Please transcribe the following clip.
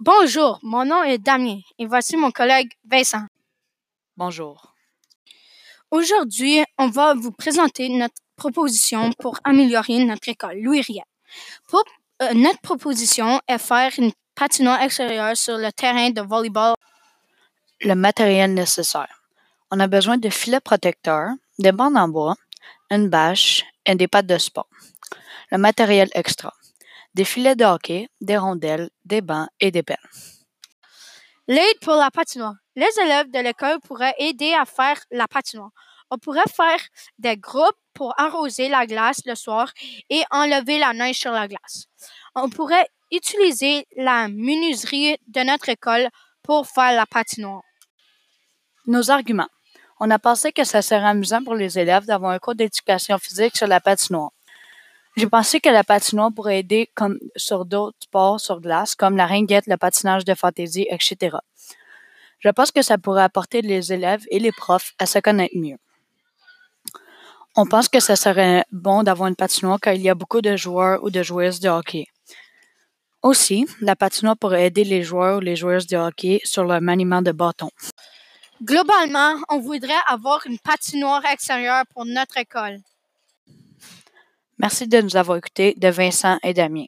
Bonjour, mon nom est Damien et voici mon collègue Vincent. Bonjour. Aujourd'hui, on va vous présenter notre proposition pour améliorer notre école, Louis Riel. Pour, euh, notre proposition est faire une patinoire extérieure sur le terrain de volleyball. Le matériel nécessaire. On a besoin de filets protecteurs, des bandes en bois, une bâche et des pattes de sport. Le matériel extra. Des filets de hockey, des rondelles, des bancs et des pelles. L'aide pour la patinoire. Les élèves de l'école pourraient aider à faire la patinoire. On pourrait faire des groupes pour arroser la glace le soir et enlever la neige sur la glace. On pourrait utiliser la menuiserie de notre école pour faire la patinoire. Nos arguments. On a pensé que ça serait amusant pour les élèves d'avoir un cours d'éducation physique sur la patinoire. J'ai pensé que la patinoire pourrait aider comme sur d'autres sports sur glace, comme la ringuette, le patinage de fantaisie, etc. Je pense que ça pourrait apporter les élèves et les profs à se connaître mieux. On pense que ça serait bon d'avoir une patinoire car il y a beaucoup de joueurs ou de joueuses de hockey. Aussi, la patinoire pourrait aider les joueurs ou les joueuses de hockey sur leur maniement de bâton. Globalement, on voudrait avoir une patinoire extérieure pour notre école. Merci de nous avoir écoutés de Vincent et Damien.